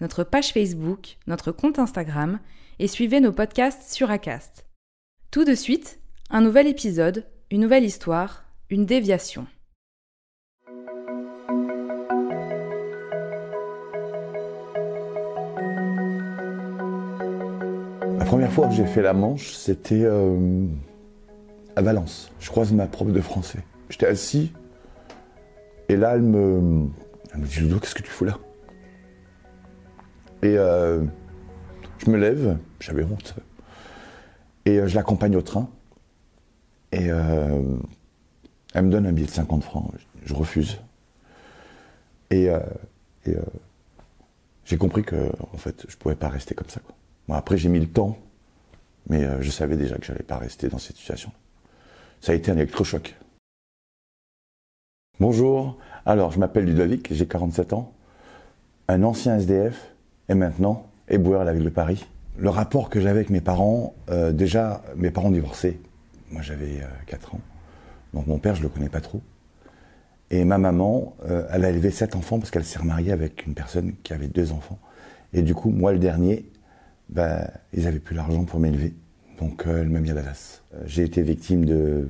notre page Facebook, notre compte Instagram et suivez nos podcasts sur Acast. Tout de suite, un nouvel épisode, une nouvelle histoire, une déviation. La première fois que j'ai fait la Manche, c'était euh, à Valence. Je croise ma prof de français. J'étais assis et là, elle me, dit Ludo, qu'est-ce que tu fous là? Et euh, je me lève, j'avais honte, et euh, je l'accompagne au train. Et euh, elle me donne un billet de 50 francs. Je refuse. Et, j'ai compris que en fait, je pouvais pas rester comme ça. Après, j'ai mis le temps, mais je savais déjà que j'allais pas rester dans cette situation. Ça a été un électrochoc. Bonjour. Alors, je m'appelle Ludovic, j'ai 47 ans, un ancien SDF et maintenant éboueur à la ville de Paris. Le rapport que j'avais avec mes parents, euh, déjà, mes parents divorcés. Moi, j'avais 4 ans. Donc, mon père, je le connais pas trop. Et ma maman, euh, elle a élevé sept enfants parce qu'elle s'est remariée avec une personne qui avait deux enfants. Et du coup, moi, le dernier, bah, ils avaient plus l'argent pour m'élever. Donc, euh, elle m'a mis à la tasse. Euh, J'ai été victime de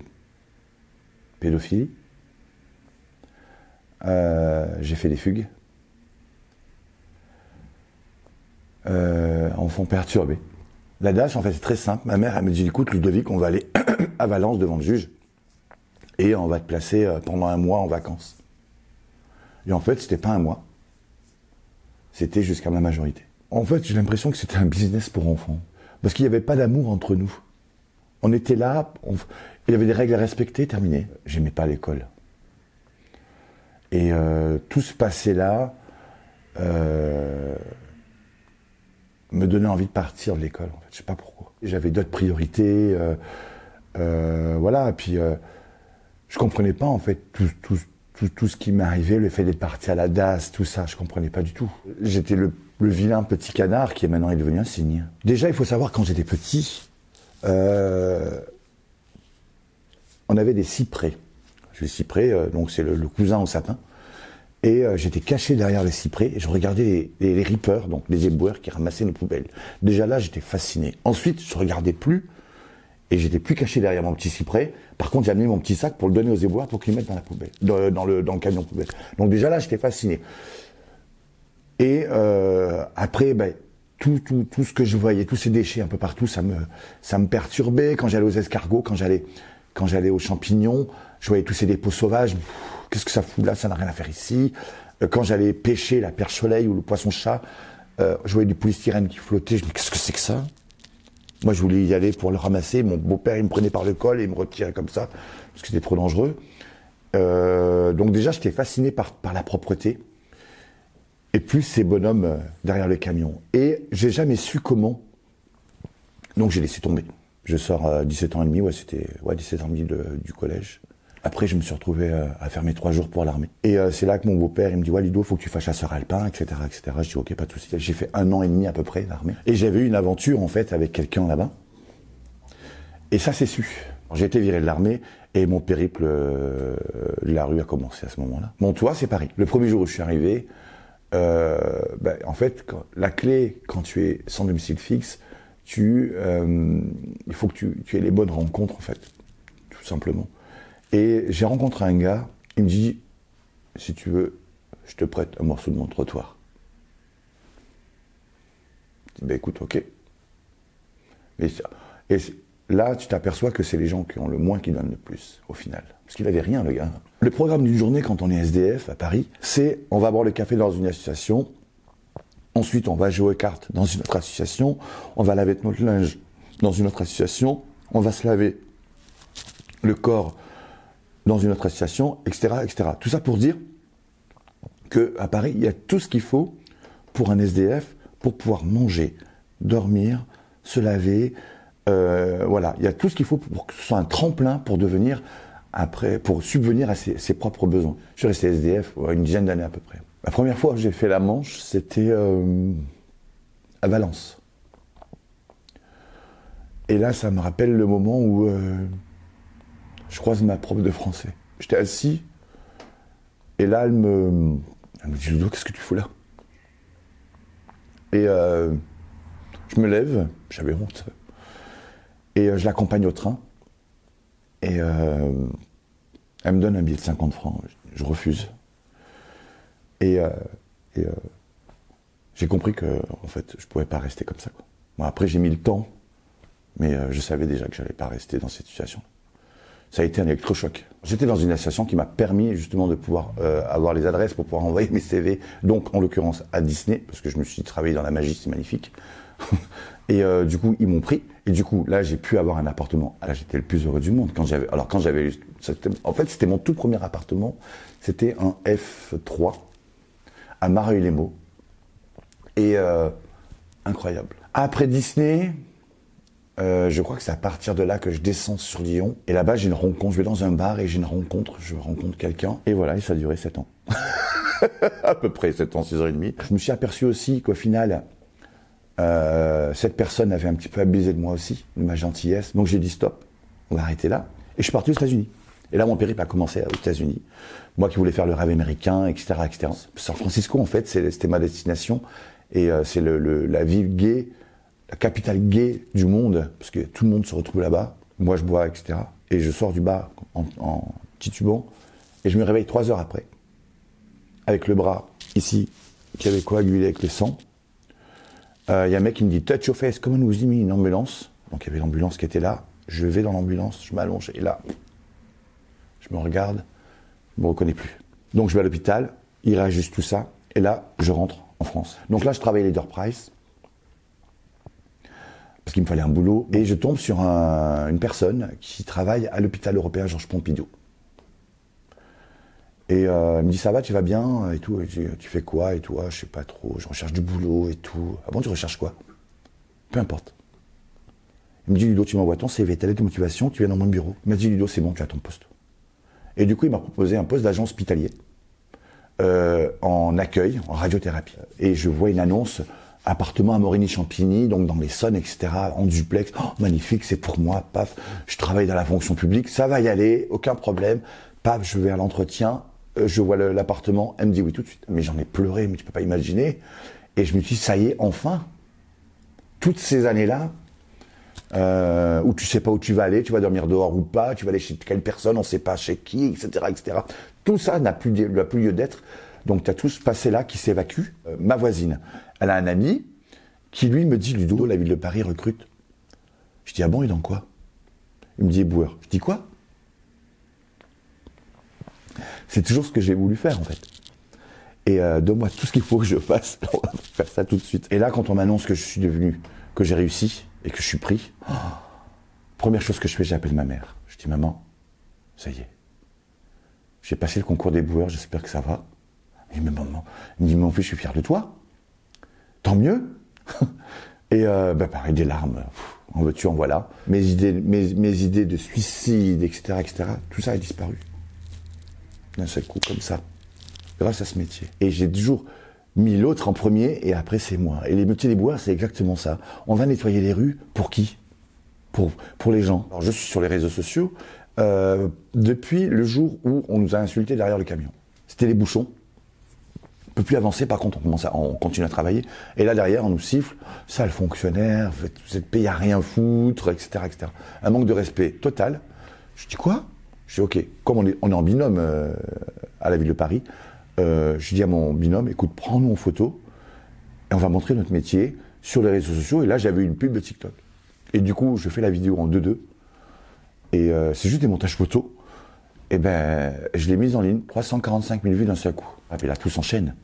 pédophilie. Euh, J'ai fait des fugues. Euh, enfant perturbé. La DAS, en fait, c'est très simple. Ma mère, elle me dit, écoute, Ludovic, on va aller à Valence devant le juge et on va te placer euh, pendant un mois en vacances. Et en fait, c'était pas un mois. C'était jusqu'à ma majorité. En fait, j'ai l'impression que c'était un business pour enfants. Parce qu'il n'y avait pas d'amour entre nous. On était là, il y avait des règles à respecter, terminé. J'aimais pas l'école. Et euh, tout ce passé-là euh, me donnait envie de partir de l'école. En fait. Je sais pas pourquoi. J'avais d'autres priorités. euh, euh, voilà, et puis euh, je comprenais pas en fait tout, tout, tout, tout ce qui m'arrivait, le fait d'être parti à la DAS, tout ça, je comprenais pas du tout. J'étais le, le vilain petit canard qui est maintenant est devenu un cygne. Déjà, il faut savoir quand j'étais petit, euh, on avait des cyprès. Les cyprès, donc c'est le, le cousin au sapin. Et euh, j'étais caché derrière les cyprès et je regardais les, les, les reapers, donc les éboueurs qui ramassaient nos poubelles. Déjà là, j'étais fasciné. Ensuite, je regardais plus et j'étais plus caché derrière mon petit cyprès. Par contre, j'ai amené mon petit sac pour le donner aux éboueurs pour qu'ils le mettent dans la poubelle, dans, dans le, dans le camion poubelle. Donc déjà là, j'étais fasciné. Et euh, après, ben, tout, tout, tout ce que je voyais, tous ces déchets un peu partout, ça me, ça me perturbait. Quand j'allais aux escargots, quand j'allais, quand j'allais aux champignons, je voyais tous ces dépôts sauvages. Qu'est-ce que ça fout là Ça n'a rien à faire ici. Euh, Quand j'allais pêcher la perche soleil ou le poisson chat, euh, je voyais du polystyrène qui flottait. Je me dis qu'est-ce que c'est que ça? Moi, je voulais y aller pour le ramasser. Mon beau-père, il me prenait par le col et il me retirait comme ça parce que c'était trop dangereux. Euh, donc déjà, j'étais fasciné par, la propreté. Et plus ces bonhommes derrière le camion. Et j'ai jamais su comment. Donc j'ai laissé tomber. Je sors à 17 ans et demi, ouais, c'était ouais, 17 ans et demi de- du collège. Après, je me suis retrouvé euh, à faire mes trois jours pour l'armée. Et euh, c'est là que mon beau-père, il me dit, ouais, Lido, faut que tu fasses chasseur alpin, etc., etc. Je dis, ok, pas de souci. J'ai fait un an et demi à peu près l'armée. Et j'avais eu une aventure, en fait, avec quelqu'un là-bas. Et ça, c'est su. J'ai été viré de l'armée et mon périple euh, de la rue a commencé à ce moment-là. Mon toit, c'est Paris. Le premier jour où je suis arrivé, euh, ben, en fait, la clé, quand tu es sans domicile fixe, tu, euh, il faut que tu aies les bonnes rencontres, en fait, tout simplement. Et j'ai rencontré un gars, il me dit, si tu veux, je te prête un morceau de mon trottoir. dis, bah écoute, ok. Et, là, tu t'aperçois que c'est les gens qui ont le moins qui donnent le plus, au final. Parce qu'il avait rien, le gars. Le programme d'une journée, quand on est SDF à Paris, c'est on va boire le café dans une association, ensuite on va jouer aux cartes dans une autre association, on va laver notre linge dans une autre association, on va se laver le corps dans une autre association, etc., etc. Tout ça pour dire qu'à Paris, il y a tout ce qu'il faut pour un SDF pour pouvoir manger, dormir, se laver. Euh, voilà, il y a tout ce qu'il faut pour que ce soit un tremplin pour devenir après, pour subvenir à ses, propres besoins. Je suis resté SDF une dizaine d'années à peu près. La première fois que j'ai fait la Manche, c'était euh, à Valence. Et là, ça me rappelle le moment où euh, je croise ma prof de français. J'étais assis, et là, elle me, elle me dit Ludo, qu'est-ce que tu fous là? Et euh, je me lève, j'avais honte, et je l'accompagne au train. Et elle me donne un billet de 50 francs. Je refuse. Et, euh, euh, j'ai compris que, en fait, je pouvais pas rester comme ça. après, j'ai mis le temps, mais euh, je savais déjà que j'allais pas rester dans cette situation. Ça a été un électrochoc. J'étais dans une association qui m'a permis justement de pouvoir avoir les adresses pour pouvoir envoyer mes CV, donc en l'occurrence à Disney, parce que je me suis travaillé dans la magie, c'est magnifique. Et euh, du coup, ils m'ont pris. Et du coup, là, j'ai pu avoir un appartement. Ah, là, j'étais le plus heureux du monde. Quand j'avais, alors quand j'avais, en fait, c'était mon tout premier appartement. C'était un F3 à Mareuil-les-Maux. Et euh, incroyable. Après Disney, euh, je crois que c'est à partir de là que je descends sur Lyon. Et là-bas, j'ai une rencontre. Je vais dans un bar et j'ai une rencontre. Je rencontre quelqu'un. Et voilà, et ça a duré 7 ans. à peu près 7 ans, 6 ans et demi. Je me suis aperçu aussi qu'au final, euh, cette personne avait un petit peu abusé de moi aussi, de ma gentillesse. Donc j'ai dit stop, on va arrêter là. Et je suis parti aux États-Unis. Et là, mon périple a commencé aux États-Unis. Moi qui voulais faire le rêve américain, etc., etc. San Francisco, en fait, c'était ma destination. Et euh, c'est le, la ville gay, la capitale gay du monde, parce que tout le monde se retrouve là-bas. Moi, je bois, etc. Et je sors du bar en, titubant. Et je me réveille trois heures après, avec le bras ici, qui avait coagulé avec le sang. Il euh, y a un mec qui me dit Touch your face, comment nous y mis une ambulance? Donc il y avait l'ambulance qui était là. Je vais dans l'ambulance, je m'allonge et là, je me regarde, je me reconnais plus. Donc je vais à l'hôpital, il réajuste tout ça et là, je rentre en France. Donc là, je travaille Leader Price parce qu'il me fallait un boulot et je tombe sur une personne qui travaille à l'hôpital européen Georges Pompidou. Et euh, elle me dit ça va, tu vas bien et tout. Et je dis, tu fais quoi et ah, Je sais pas trop. Je recherche du boulot et tout. Ah bon, tu recherches quoi? Peu importe. Il me dit Ludo, tu m'envoies ton CV, ta lettre de motivation, tu viens dans mon bureau. Il m'a dit Ludo, c'est bon, tu as ton poste. Et du coup, il m'a proposé un poste d'agent hospitalier euh, en accueil, en radiothérapie. Et je vois une annonce appartement à Morigny-Champigny, donc dans les Sonnes, etc., en duplex. Oh, magnifique, c'est pour moi, paf. Je travaille dans la fonction publique, ça va y aller, aucun problème. Paf, je vais à l'entretien, euh, je vois l'appartement, elle me dit oui tout de suite. Mais j'en ai pleuré, mais tu peux pas imaginer. Et je me dit, ça y est, enfin. Toutes ces années-là, euh, où tu sais pas où tu vas aller, tu vas dormir dehors ou pas, tu vas aller chez quelle personne, on sait pas chez qui, etc., etc. Tout ça n'a plus, plus lieu d'être. Donc tu as tous passé là qui s'évacue. Euh, ma voisine, elle a un ami qui lui me dit, Ludo, la ville de Paris recrute. Je dis, ah bon, et dans quoi? Il me dit, éboueur. Je dis, quoi? C'est toujours ce que j'ai voulu faire en fait. Et euh, donne-moi tout ce qu'il faut que je fasse. On va faire ça tout de suite. Et là, quand on m'annonce que je suis devenu, que j'ai réussi et que je suis pris, première chose que je fais, j'appelle ma mère. Je dis maman, ça y est. J'ai passé le concours des boueurs, j'espère que ça va. Il me dit, mon fils, je suis fier de toi. Tant mieux. et euh, bah, pareil, des larmes. en veux-tu, en voilà. Mes idées, mes, mes idées de suicide, etc., etc., tout ça a disparu d'un seul coup, comme ça, grâce à ce métier. Et j'ai toujours mis l'autre en premier et après c'est moi. Et les métiers des bois, c'est exactement ça. On va nettoyer les rues pour qui? Pour, pour les gens. Alors je suis sur les réseaux sociaux euh, depuis le jour où on nous a insultés derrière le camion. C'était les bouchons. Peut plus avancer, par contre on commence à, on continue à travailler. Et là derrière on nous siffle, sale fonctionnaire, vous êtes payé à rien foutre, etc., etc. Un manque de respect total. Je dis quoi? Je dis, OK, comme on est, on est en binôme euh, à la ville de Paris, euh, je dis à mon binôme, écoute, prends-nous en photo et on va montrer notre métier. sur les réseaux sociaux. Et là, j'avais une pub de TikTok. Et du coup, je fais la vidéo en 2-2. Et euh, c'est juste des montages photos. Et ben, je l'ai mise en ligne, 345 000 vues d'un seul coup. Et puis là, tout s'enchaîne.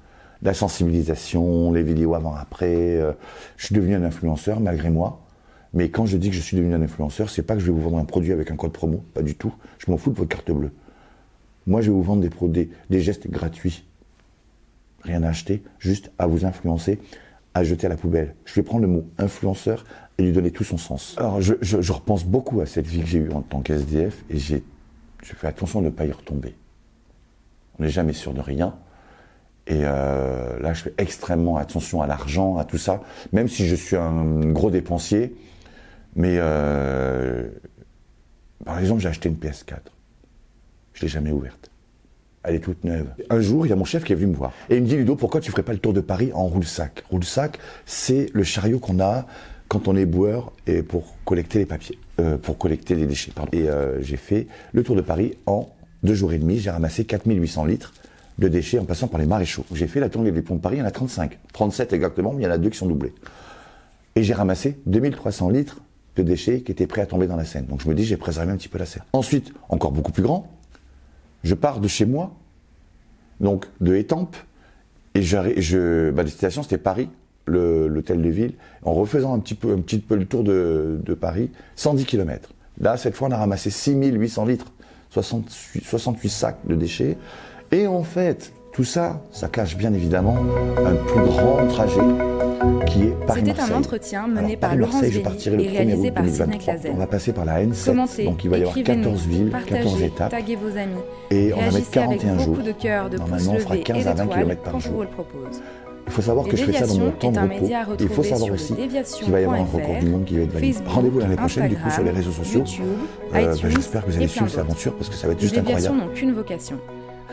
La sensibilisation, les vidéos avant-après. euh, je suis devenu un influenceur malgré moi. Mais quand je dis que je suis devenu un influenceur, c'est pas que je vais vous vendre un produit avec un code promo, pas du tout. Je m'en fous de votre carte bleue. Moi, je vais vous vendre des, des, gestes gratuits. Rien à acheter, juste à vous influencer, à jeter à la poubelle. Je vais prendre le mot influenceur et lui donner tout son sens. Alors, je repense beaucoup à cette vie que j'ai eue en tant qu'SDF et j'ai, je fais attention de ne pas y retomber. On n'est jamais sûr de rien. Et euh, là, je fais extrêmement attention à l'argent, à tout ça, même si je suis un gros dépensier. Mais euh, par exemple, j'ai acheté une PS4. Je l'ai jamais ouverte. Elle est toute neuve. Un jour, il y a mon chef qui est venu me voir. Et il me dit, Ludo, pourquoi tu ferais pas le tour de Paris en roule-sac? Roule-sac, c'est le chariot qu'on a quand on est boueur et pour collecter les papiers, euh, pour collecter les déchets. Pardon. Et j'ai fait le tour de Paris en deux jours et demi. J'ai ramassé 4800 litres de déchets en passant par les maréchaux. J'ai fait la tournée des ponts de Paris, il y en a 35. 37 exactement, mais il y en a deux qui sont doublés. Et j'ai ramassé 2300 litres de déchets qui étaient prêts à tomber dans la Seine. Donc je me dis, j'ai préservé un petit peu la Seine. Ensuite, encore beaucoup plus grand, je pars de chez moi, donc de Étampes, et je, ma destination c'était Paris, l'hôtel de ville, en refaisant un petit peu, un petit le tour de, de Paris, 110 km. Là, cette fois, on a ramassé 6800 litres, 68, 68 sacs de déchets. Et en fait, tout ça, ça cache bien évidemment un plus grand trajet qui est C'était Paris-Marseille. un entretien mené Alors, par Laurence Paris-Marseille, je le et 1er réalisé par Sidney 2023. Clazel. On va passer par la N7, Commentez, donc il va y avoir écrivez-nous, 14 villes, 14 partagez, étapes. taguez vos amis. Et on va mettre Réagissez avec 41 jours. de cœur, de Normalement, on fera levés 15 et à 20 d'étoiles km par jour. le. Il faut savoir que Les je fais ça dans mon Déviations temps de repos. à Il faut savoir aussi qu'il va y avoir un record du monde qui va être validé. Rendez-vous l'année prochaine, du coup, sur les réseaux sociaux. Euh, bah, J'espère que vous allez et suivre cette aventure parce que ça va être Les juste déviations incroyable. n'ont qu'une vocation,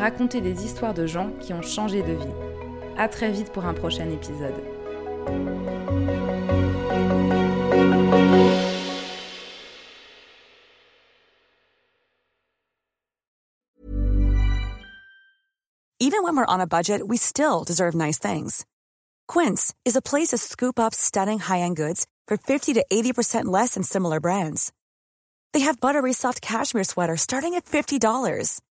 raconter des histoires de gens qui ont changé de vie. À très vite pour un prochain épisode. Even when we're on a budget, we still deserve nice things. Quince is a place to scoop up stunning high-end goods for 50 to 80% less than similar brands. They have buttery soft cashmere sweaters starting at $50,